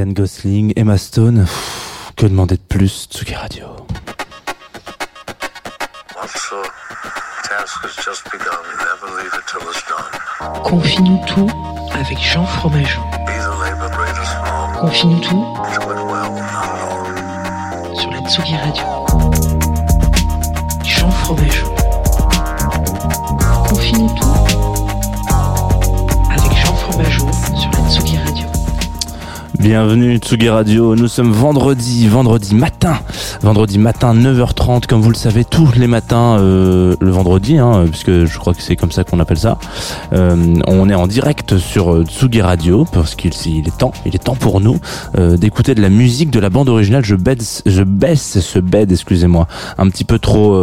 Ryan Gosling, Emma Stone, pff, que demander de plus, Tsugi Radio? Confie-nous tout avec Jean Fromageau. Confie-nous tout sur la Tsugi Radio. Jean Fromageau. Confie-nous tout Bienvenue Tsugi Radio, nous sommes vendredi, vendredi matin, vendredi matin 9h30 comme vous le savez tous les matins euh, le vendredi, hein, puisque je crois que c'est comme ça qu'on appelle ça. Euh, on est en direct sur euh, Tsugi Radio parce qu'il il est temps, il est temps pour nous euh, d'écouter de la musique de la bande originale. Je baisse, je baisse ce bed, excusez-moi, un petit peu trop,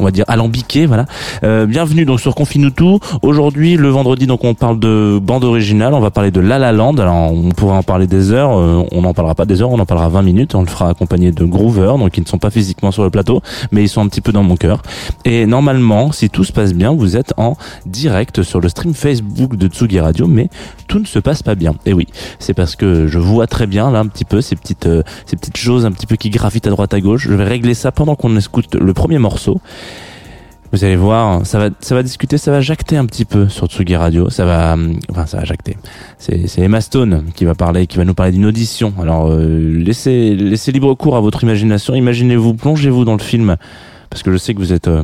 on va dire alambiqué, voilà. Bienvenue donc sur Confine-nous tout. Aujourd'hui, le vendredi, donc on parle de bande originale. On va parler de La La Land. Alors, on pourrait en parler des heures. on n'en parlera pas des heures. On en parlera 20 minutes. On le fera accompagné de Groover, donc ils ne sont pas physiquement sur le plateau, mais ils sont un petit peu dans mon cœur. Et normalement, si tout se passe bien, vous êtes en direct sur le stream Facebook de Tsugi Radio, mais tout ne se passe pas bien. Et oui, c'est parce que je vois très bien là un petit peu ces petites euh, ces petites choses un petit peu qui gravitent à droite à gauche. Je vais régler ça pendant qu'on écoute le premier morceau. Vous allez voir, ça va, ça va discuter, ça va jacter un petit peu sur Tsugi Radio. Ça va, hum, enfin, ça va jacter. C'est, c'est Emma Stone qui va parler, qui va nous parler d'une audition. Alors, euh, laissez, laissez libre cours à votre imagination. Imaginez-vous, plongez-vous dans le film, parce que je sais que vous êtes, euh,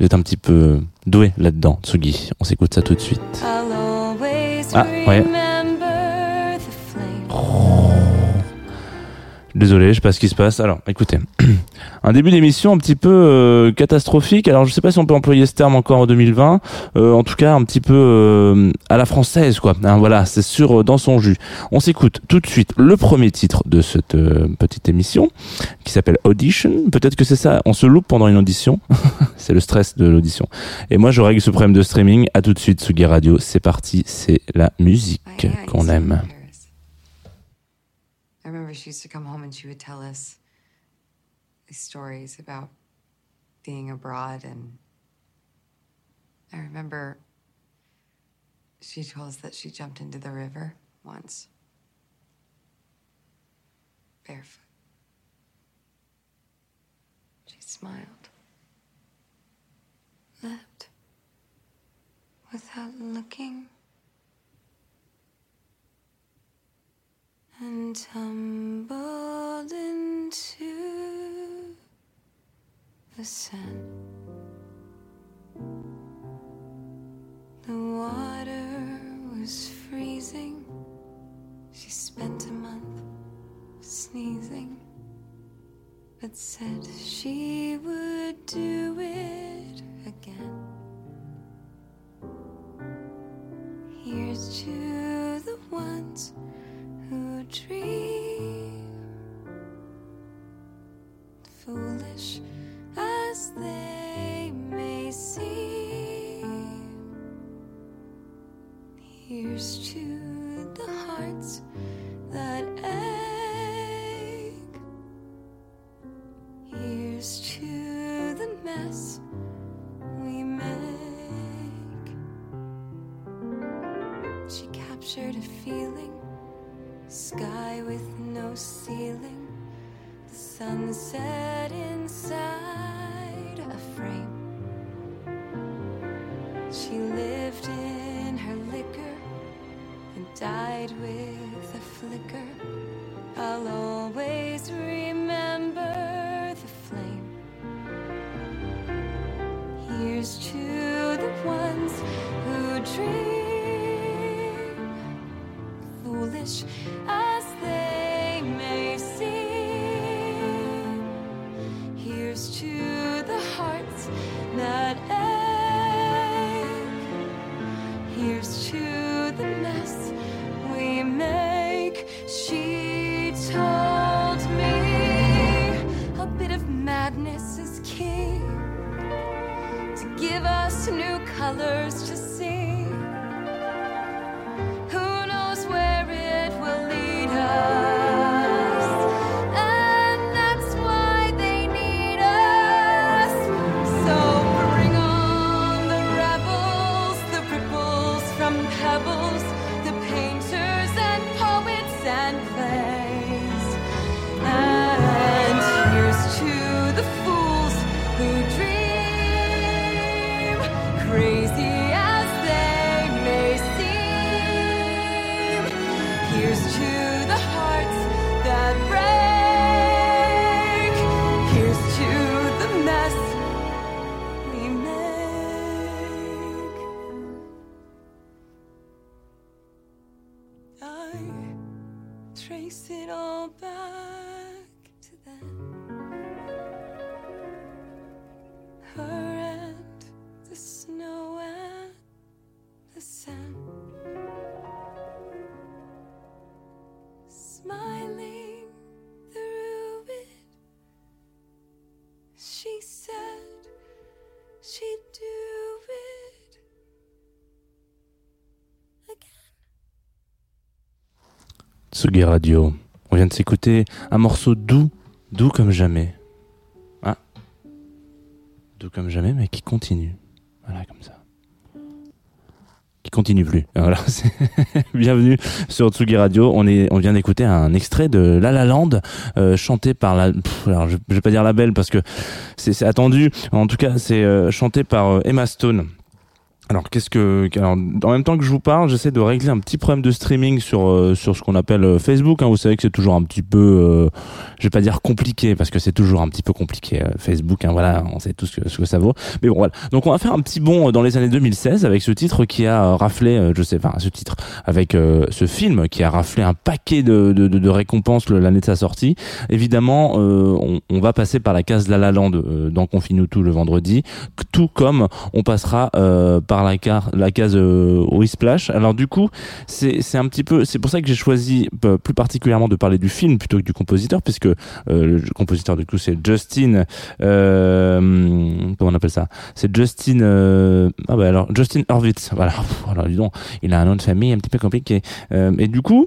vous êtes un petit peu doué là-dedans, Tsugi. On s'écoute ça tout de suite. Ah, ouais. Désolé, je sais pas ce qui se passe. Alors, écoutez, un début d'émission un petit peu euh, catastrophique. Alors, je sais pas si on peut employer ce terme encore en 2020. Euh, en tout cas, un petit peu euh, à la française, quoi. Hein, voilà, c'est sûr, euh, dans son jus. On s'écoute tout de suite le premier titre de cette euh, petite émission, qui s'appelle Audition. Peut-être que c'est ça. On se loupe pendant une audition. c'est le stress de l'audition. Et moi, je règle ce problème de streaming. À tout de suite, Sugi Radio. C'est parti. C'est la musique qu'on aime. Remember she used to come home and she would tell us these stories about being abroad. And I remember she told us that she jumped into the river once, barefoot. She smiled, left without looking. And tumbled into the sun. The water was freezing. She spent a month sneezing, but said she would do it we make. She captured a feeling sky with no ceiling, the sunset inside a frame. She lived in her liquor and died with a flicker. Always colors trace it all back Radio. On vient de s'écouter un morceau doux, doux comme jamais. Ah. Doux comme jamais, mais qui continue. Voilà, comme ça. Qui continue plus. Voilà. c'est- Bienvenue sur Tsugi Radio. On est, on vient d'écouter un extrait de La La Land, euh, chanté par la, alors je, je vais pas dire la belle parce que c'est c'est attendu. En tout cas, c'est euh, chanté par euh, Emma Stone. Alors qu'est-ce que alors en même temps que je vous parle, j'essaie de régler un petit problème de streaming sur euh, sur ce qu'on appelle euh, Facebook. hein. Vous savez que c'est toujours un petit peu, euh, je vais pas dire compliqué parce que c'est toujours un petit peu compliqué euh, Facebook. Hein, voilà, on sait tout ce que, ça vaut. Mais bon voilà. Donc on va faire un petit bond dans les années 2016 avec ce titre qui a euh, raflé, euh, je sais pas, ce titre avec euh, ce film qui a raflé un paquet de de, de, récompenses l'année de sa sortie. Évidemment, euh, on, on va passer par la case La La Land euh, dans Confine tout le vendredi, tout comme on passera euh, la, car, la case euh, Splash. Alors du coup, c'est un petit peu, c'est pour ça que j'ai choisi euh, plus particulièrement de parler du film plutôt que du compositeur, puisque euh, le compositeur du coup c'est Justin, euh, comment on appelle ça? C'est Justin, euh, ah bah alors Justin Hurwitz. Voilà, voilà, dis donc, il a un nom de famille un petit peu compliqué. Euh, et du coup.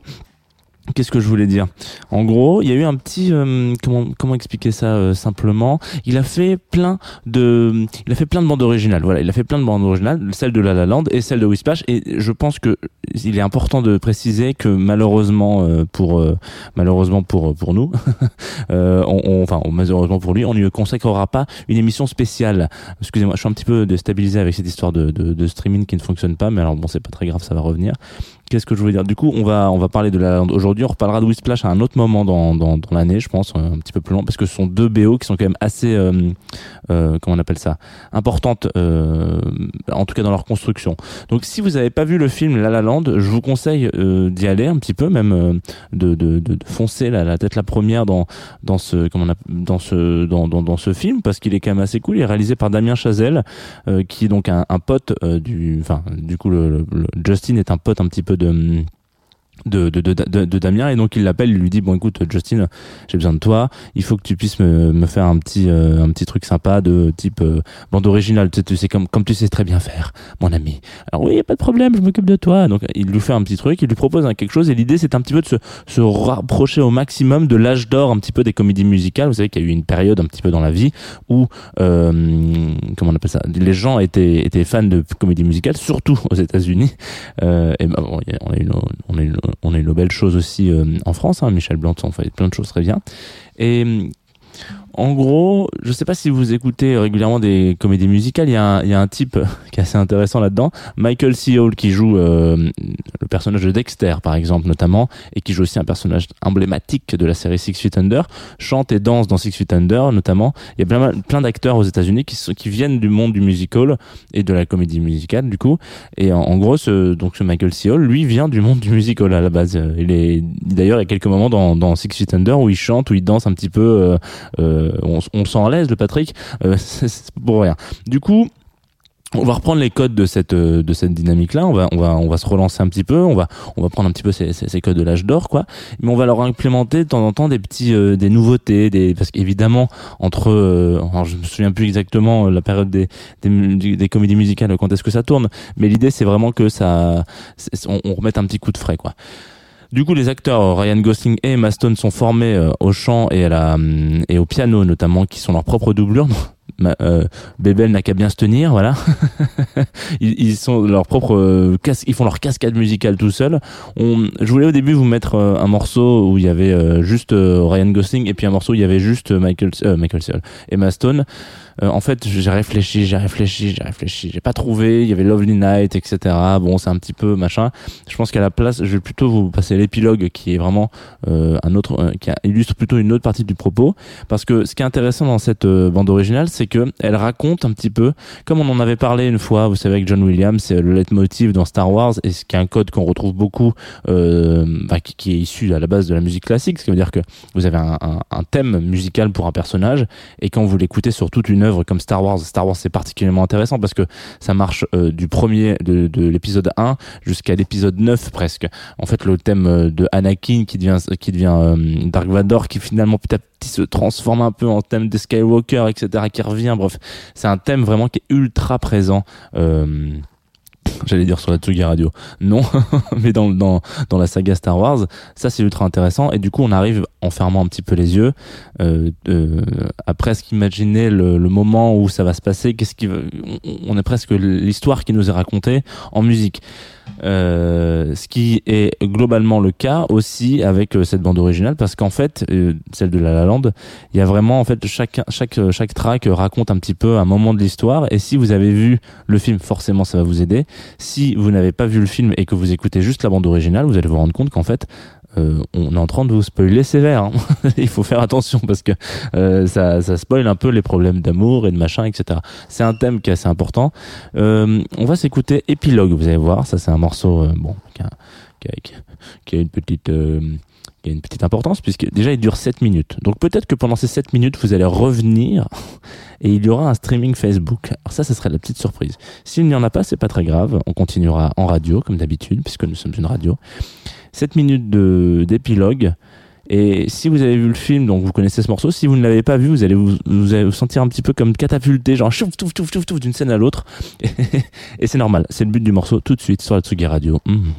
Qu'est-ce que je voulais dire? En gros, il y a eu un petit euh, comment comment expliquer ça euh, simplement? Il a fait plein de il a fait plein de bandes originales. Voilà, il a fait plein de bandes originales, celle de La La Land et celle de Whisplash. Et je pense que il est important de préciser que malheureusement euh, pour euh, malheureusement pour pour nous, euh, on, on- enfin malheureusement pour lui, on ne consacrera pas une émission spéciale. Excusez-moi, je suis un petit peu déstabilisé avec cette histoire de, de, de streaming qui ne fonctionne pas, mais alors bon, c'est pas très grave, ça va revenir. Qu'est-ce que je voulais dire Du coup, on va on va parler de La aujourd'hui. On reparlera de Whisplash à un autre moment dans dans, dans l'année, je pense, euh, un petit peu plus long, parce que ce sont deux BO qui sont quand même assez euh, euh, comment on appelle ça importantes, en tout cas dans leur construction. Donc, si vous n'avez pas vu le film La La Land, je vous conseille d'y aller un petit peu, même de, de, de, foncer la, tête la première dans dans ce comment on appelle- dans ce dans, dans, dans ce film parce qu'il est quand même assez cool. Il est réalisé par Damien Chazelle, qui est donc un, pote du enfin du coup le- Justin est un pote un petit peu de de, de, de, de, de Damien. Et donc il l'appelle il lui dit bon écoute Justin j'ai besoin de toi. Il faut que tu puisses me, me faire un petit euh, un petit truc sympa de type euh, bande originale. Tu tu sais comme comme tu sais très bien faire mon ami. Alors oui pas de problème je m'occupe de toi. Donc il lui fait un petit truc il lui propose un quelque chose. Et l'idée c'est un petit peu de se, se rapprocher au maximum de l'âge d'or un petit peu des comédies musicales. Vous savez qu'il y a eu une période un petit peu dans la vie où euh, comment on appelle ça? Les gens étaient étaient fans de comédies musicales surtout aux États-Unis. Euh, et ben bon, on a une on a une on a une belle chose aussi euh, en France hein, Michel Blanc on fait plein de choses très bien. Et En gros, je sais pas si vous écoutez régulièrement des comédies musicales, il y a un, il y a un type qui est assez intéressant là-dedans, Michael C. Hall, qui joue euh, le personnage de Dexter, par exemple, notamment, et qui joue aussi un personnage emblématique de la série Six Feet Under, chante et danse dans Six Feet Under, notamment. Il y a plein, d'acteurs aux États-Unis qui, qui viennent du monde du musical et de la comédie musicale, du coup. Et en, gros, ce, donc ce Michael C. Hall, lui, vient du monde du musical à la base. Il est d'ailleurs, il y a quelques moments dans, dans Six Feet Under où il chante, où il danse un petit peu. euh, euh, on, on s'en l'aise, le Patrick. Euh, c'est pour rien. Du coup. On va reprendre les codes de cette euh, de cette dynamique là. On va on va on va se relancer un petit peu. On va on va prendre un petit peu ces, ces, ces codes de l'âge d'or quoi. Mais on va leur implémenter de temps en temps des petits euh, des nouveautés, des parce qu'évidemment entre euh, alors je me souviens plus exactement euh, la période des des, des comédies musicales quand est-ce que ça tourne. Mais l'idée c'est vraiment que ça on, on remette un petit coup de frais quoi. Du coup, les acteurs euh, Ryan Gosling et Emma Stone sont formés euh, au chant et à la hum, et au piano notamment, qui sont leurs propres doublures. Ma- euh, Bébel n'a qu'à bien se tenir, voilà. ils, sont leur propre euh, ils font leur cascade musicale tout seuls. Je voulais au début vous mettre un morceau où il y avait juste Ryan Gosling et puis un morceau où il y avait juste Michael Michael Cera, Emma Stone. Euh, en fait, j'ai réfléchi, j'ai réfléchi, j'ai réfléchi, j'ai pas trouvé. Il y avait Lovely Night, etc. Bon, c'est un petit peu machin. Je pense qu'à la place, je vais plutôt vous passer l'épilogue qui est vraiment euh, un autre, euh, qui illustre plutôt une autre partie du propos. Parce que ce qui est intéressant dans cette euh, bande originale, c'est que elle raconte un petit peu, comme on en avait parlé une fois, vous savez, avec John Williams, c'est le leitmotiv dans Star Wars, et ce qui est un code qu'on retrouve beaucoup, euh, bah, qui, est issu à la base de la musique classique, ce qui veut dire que vous avez un, un thème musical pour un personnage, et quand vous l'écoutez sur toute une comme Star Wars, Star Wars c'est particulièrement intéressant parce que ça marche euh, du premier, de, de l'épisode 1 jusqu'à l'épisode 9 presque. En fait, le thème euh, de Anakin qui devient, qui devient euh, Dark Vador, qui finalement petit à petit se transforme un peu en thème de Skywalker, etc., qui revient. Bref, c'est un thème vraiment qui est ultra présent. J'allais dire sur la Tsugi Radio. Non, mais dans, dans, dans la saga Star Wars, ça c'est ultra intéressant. Et du coup, on arrive en fermant un petit peu les yeux, euh, euh, à presque imaginer le, moment où ça va se passer. Qu'est-ce qui, on, on est presque l'histoire qui nous est racontée en musique. Euh, ce qui est globalement le cas aussi avec euh, cette bande originale parce qu'en fait euh, celle de La La Land il y a vraiment en fait chaque chaque chaque track raconte un petit peu un moment de l'histoire. Et si vous avez vu le film forcément ça va vous aider. Si vous n'avez pas vu le film et que vous écoutez juste la bande originale vous allez vous rendre compte qu'en fait euh, on est en train de vous spoiler sévère. hein. Il faut faire attention parce que euh, ça, ça spoil un peu les problèmes d'amour et de machin, etc. C'est un thème qui est assez important. Euh, on va s'écouter Épilogue, vous allez voir. Ça, c'est un morceau euh, bon qui a, qui a- qui a- une petite euh, qui a une petite importance puisque déjà il dure 7 minutes. Donc peut-être que pendant ces 7 minutes, vous allez revenir et il y aura un streaming Facebook. Alors ça, ce serait la petite surprise. S'il n'y en a pas, c'est pas très grave. On continuera en radio comme d'habitude puisque nous sommes une radio. 7 minutes d'épilogue. Et si vous avez vu le film, donc vous connaissez ce morceau, si vous ne l'avez pas vu, vous allez vous, vous allez vous sentir un petit peu comme catapulté, genre chouf, touf, touf, touf, touf, d'une scène à l'autre. Et c'est normal, c'est le but du morceau tout de suite sur la Tsugi Radio. Mhm.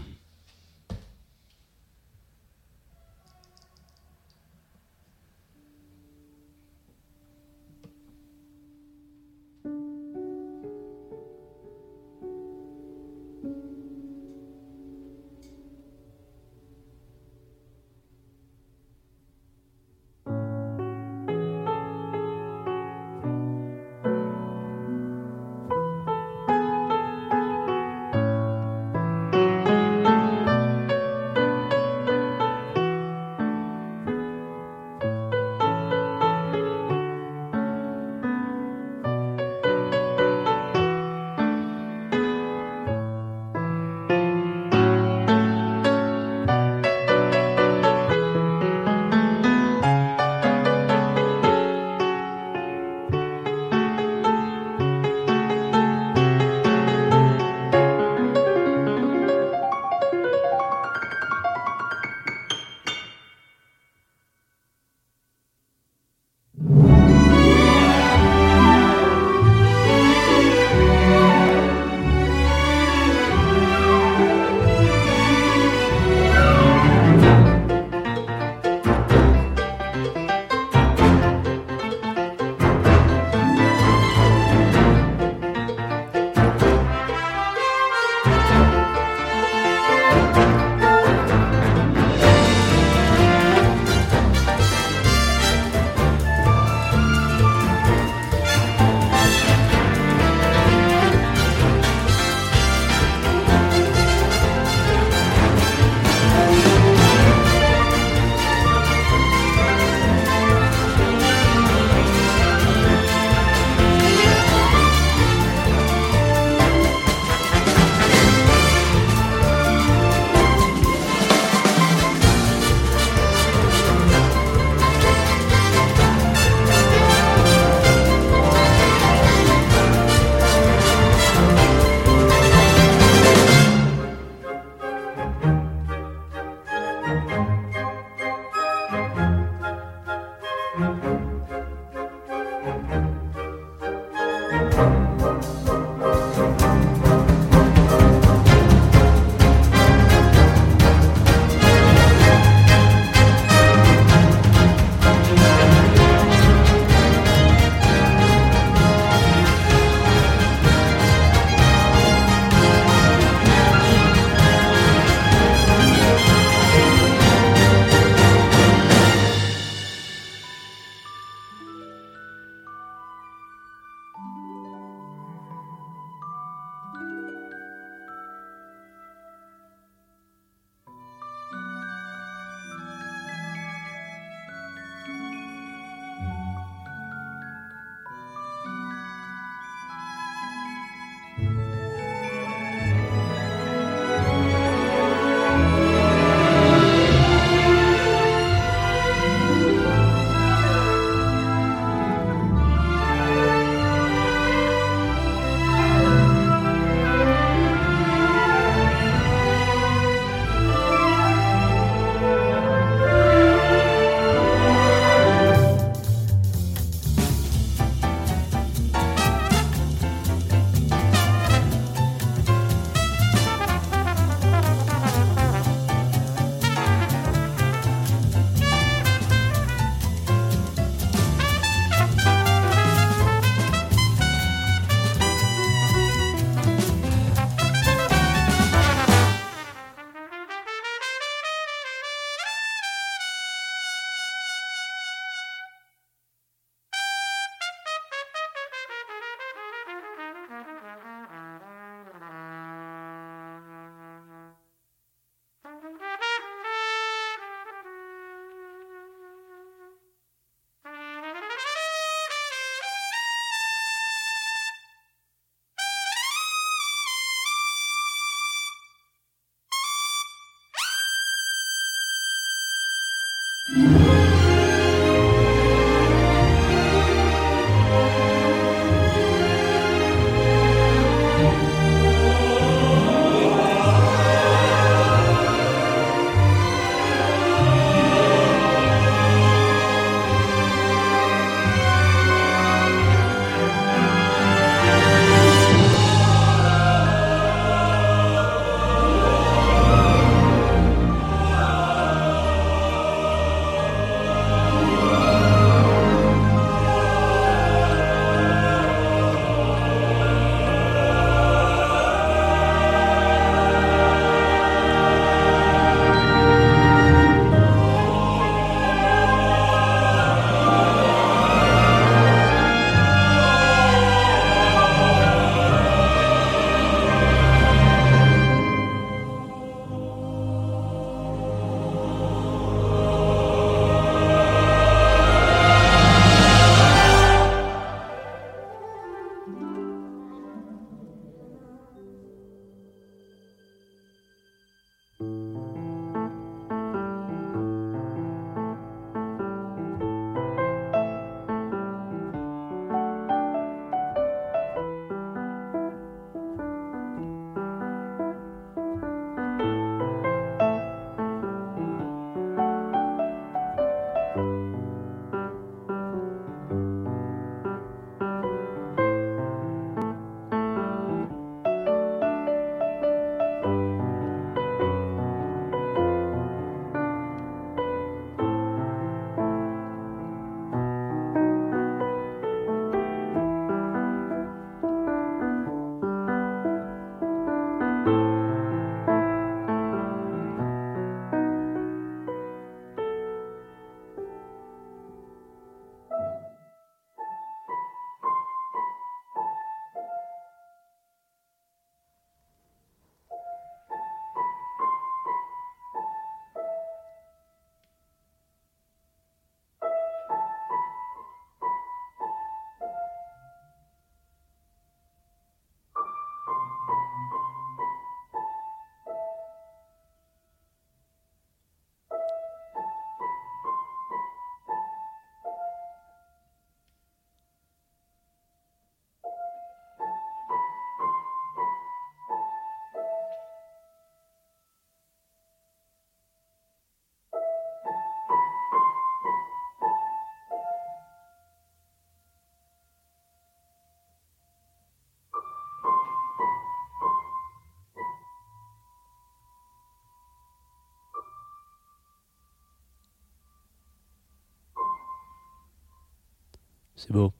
C'est beau.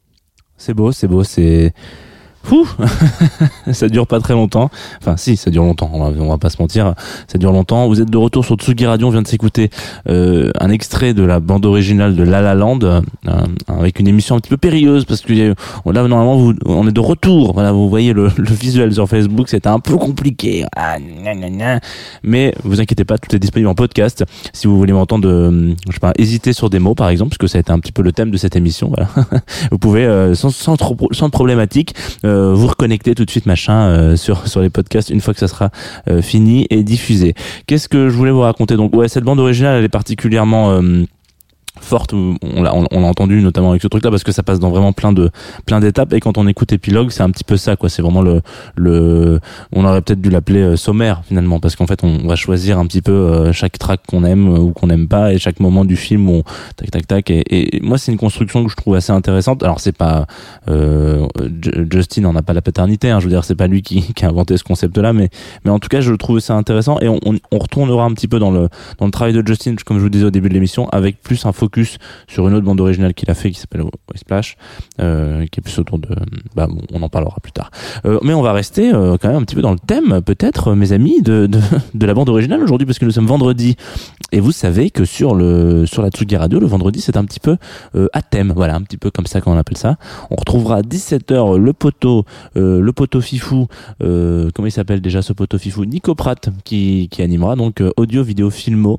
C'est beau, c'est beau, c'est. Fou Ça dure pas très longtemps. Enfin, si, ça dure longtemps, on va, pas se mentir. Ça dure longtemps. Vous êtes de retour sur Tsugi Radio. On vient de s'écouter euh, un extrait de la bande originale de La La Land, euh, avec une émission un petit peu périlleuse, parce que euh, là, normalement, vous, on est de retour. Voilà, vous voyez le, le visuel sur Facebook, c'était un peu compliqué. Ah. Mais vous inquiétez pas, tout est disponible en podcast. Si vous voulez m'entendre, euh, je sais pas, hésiter sur des mots, par exemple, parce que ça a été un petit peu le thème de cette émission. Voilà. vous pouvez, euh, sans, sans, trop, sans problématique, vous reconnecter tout de suite machin euh, sur sur les podcasts une fois que ça sera euh, fini et diffusé. Qu'est-ce que je voulais vous raconter? Donc ouais, cette bande originale elle est particulièrement euh, forte on l'a on, l'a entendu notamment avec ce truc là parce que ça passe dans vraiment plein de plein d'étapes. Et quand on écoute épilogue c'est un petit peu ça quoi. C'est vraiment le le on aurait peut-être dû l'appeler euh, sommaire finalement parce qu'en fait on va choisir un petit peu euh, chaque track qu'on aime ou qu'on n'aime pas et chaque moment du film on, tac tac tac. Et, et moi c'est une construction que je trouve assez intéressante. Alors c'est pas euh, Justin n'en a pas la paternité hein, je veux dire c'est pas lui qui, qui a inventé ce concept là mais mais en tout cas je trouve ça intéressant. Et on, on, on retournera un petit peu dans le dans le travail de Justin comme je vous disais au début de l'émission avec plus un focus sur une autre bande originale qu'il a fait qui s'appelle Splash euh, qui est plus autour de bah bon, on en parlera plus tard. Euh, mais on va rester euh, quand même un petit peu dans le thème peut-être mes amis de, de, la bande originale aujourd'hui parce que nous sommes vendredi. Et vous savez que sur le sur la Tsugi Radio le vendredi c'est un petit peu à thème. Voilà un petit peu comme ça qu'on appelle ça. On retrouvera à 17h le poteau le poteau fifou comment il s'appelle déjà ce poteau fifou? Nico Pratt qui, qui animera donc audio vidéo filmo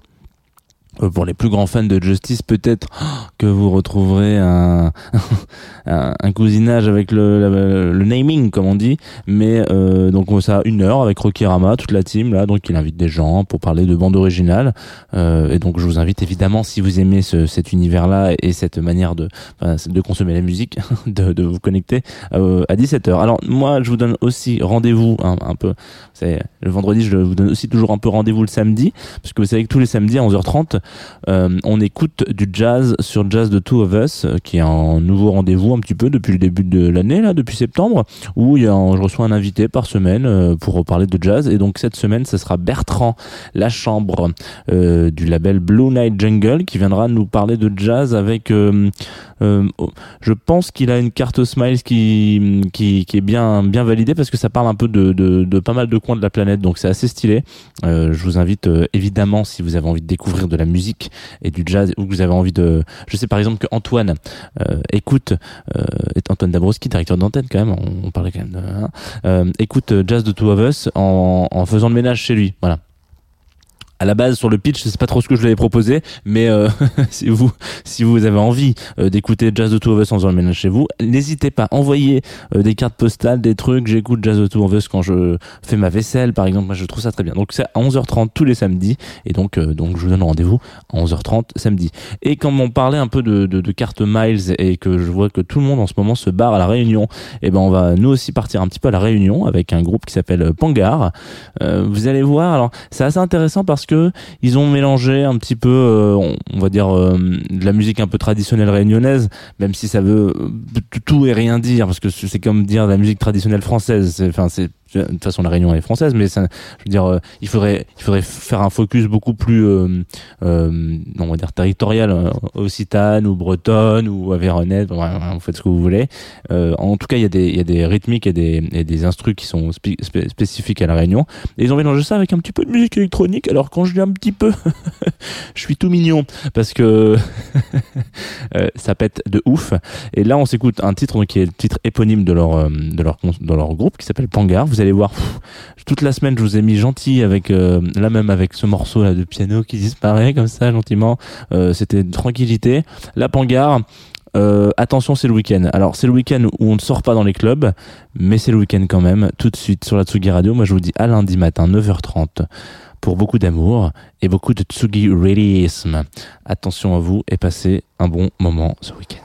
pour les plus grands fans de Justice, peut-être que vous retrouverez un, un, cousinage avec le, le, le, naming, comme on dit. Mais euh, donc ça a une heure avec Rocky Rama, toute la team là. Donc il invite des gens pour parler de bande originale. Euh, et donc je vous invite évidemment, si vous aimez ce, cet univers-là et cette manière de de consommer la musique, de, de vous connecter euh, à 17h. Alors moi, je vous donne aussi rendez-vous un, un peu. C'est le vendredi, je vous donne aussi toujours un peu rendez-vous le samedi, parce que vous savez que tous les samedis à 11h30 euh, on écoute du jazz sur Jazz de Two of Us, euh, qui est un nouveau rendez-vous un petit peu depuis le début de l'année, là, depuis septembre, où y a je reçois un invité par semaine euh, pour parler de jazz. Et donc cette semaine, ce sera Bertrand Lachambre du label Blue Night Jungle qui viendra nous parler de jazz avec euh, je pense qu'il a une carte Smiles qui, qui, qui, est bien, bien validée parce que ça parle un peu de, de, de pas mal de coins de la planète, donc c'est assez stylé. Euh, je vous invite euh, évidemment si vous avez envie de découvrir de la musique et du jazz ou que vous avez envie de, je sais par exemple que Antoine euh, écoute, euh, est Antoine Dabrowski, directeur d'antenne quand même, on, on parlait quand même de, hein, écoute Jazz de Two of Us en, en faisant le ménage chez lui, voilà à la base sur le pitch, sais pas trop ce que je lui avais proposé, mais euh, si vous si vous avez envie euh, d'écouter Jazz de Two of Us en faisant le ménage chez vous, n'hésitez pas, envoyez euh, des cartes postales, des trucs. J'écoute Jazz de Two of Us quand je fais ma vaisselle, par exemple. Moi, je trouve ça très bien. Donc c'est à 11h30 tous les samedis, et donc donc je vous donne rendez-vous à 11h30 samedi. Et quand on parlait un peu de, de, de cartes Miles et que je vois que tout le monde en ce moment se barre à la Réunion, et eh ben on va nous aussi partir un petit peu à la Réunion avec un groupe qui s'appelle Pangar. vous allez voir. Alors c'est assez intéressant parce que ils ont mélangé un petit peu, euh, on, va dire, euh, de la musique un peu traditionnelle réunionnaise, même si ça veut tout et rien dire, parce que c'est comme dire de la musique traditionnelle française. Enfin, c'est de toute façon la Réunion est française mais ça, je veux dire euh, il faudrait il faudrait faire un focus beaucoup plus euh, euh, on va dire territorial euh, occitane ou bretonne ou aveyronnaise vous faites ce que vous voulez. En tout cas il y a des il y a des rythmiques et des et des instrus qui sont spécifiques à la Réunion. Et ils ont mélangé ça avec un petit peu de musique électronique. Alors quand je dis un petit peu je suis tout mignon parce que ça pète de ouf. Et là on s'écoute un titre donc, qui est le titre éponyme de leur de leur de leur groupe qui s'appelle Pangar vous allez voir, toute la semaine, je vous ai mis gentil avec, euh, là même avec ce morceau là de piano qui disparaît comme ça gentiment. Euh, C'était tranquillité. La Pangar. Euh, attention, c'est le week-end. Alors, c'est le week-end où on ne sort pas dans les clubs, mais c'est le week-end quand même. Tout de suite sur la Tsugi Radio. Moi, je vous dis à lundi matin, 9h30, pour beaucoup d'amour et beaucoup de Tsugi Radiisme. Attention à vous et passez un bon moment ce week-end.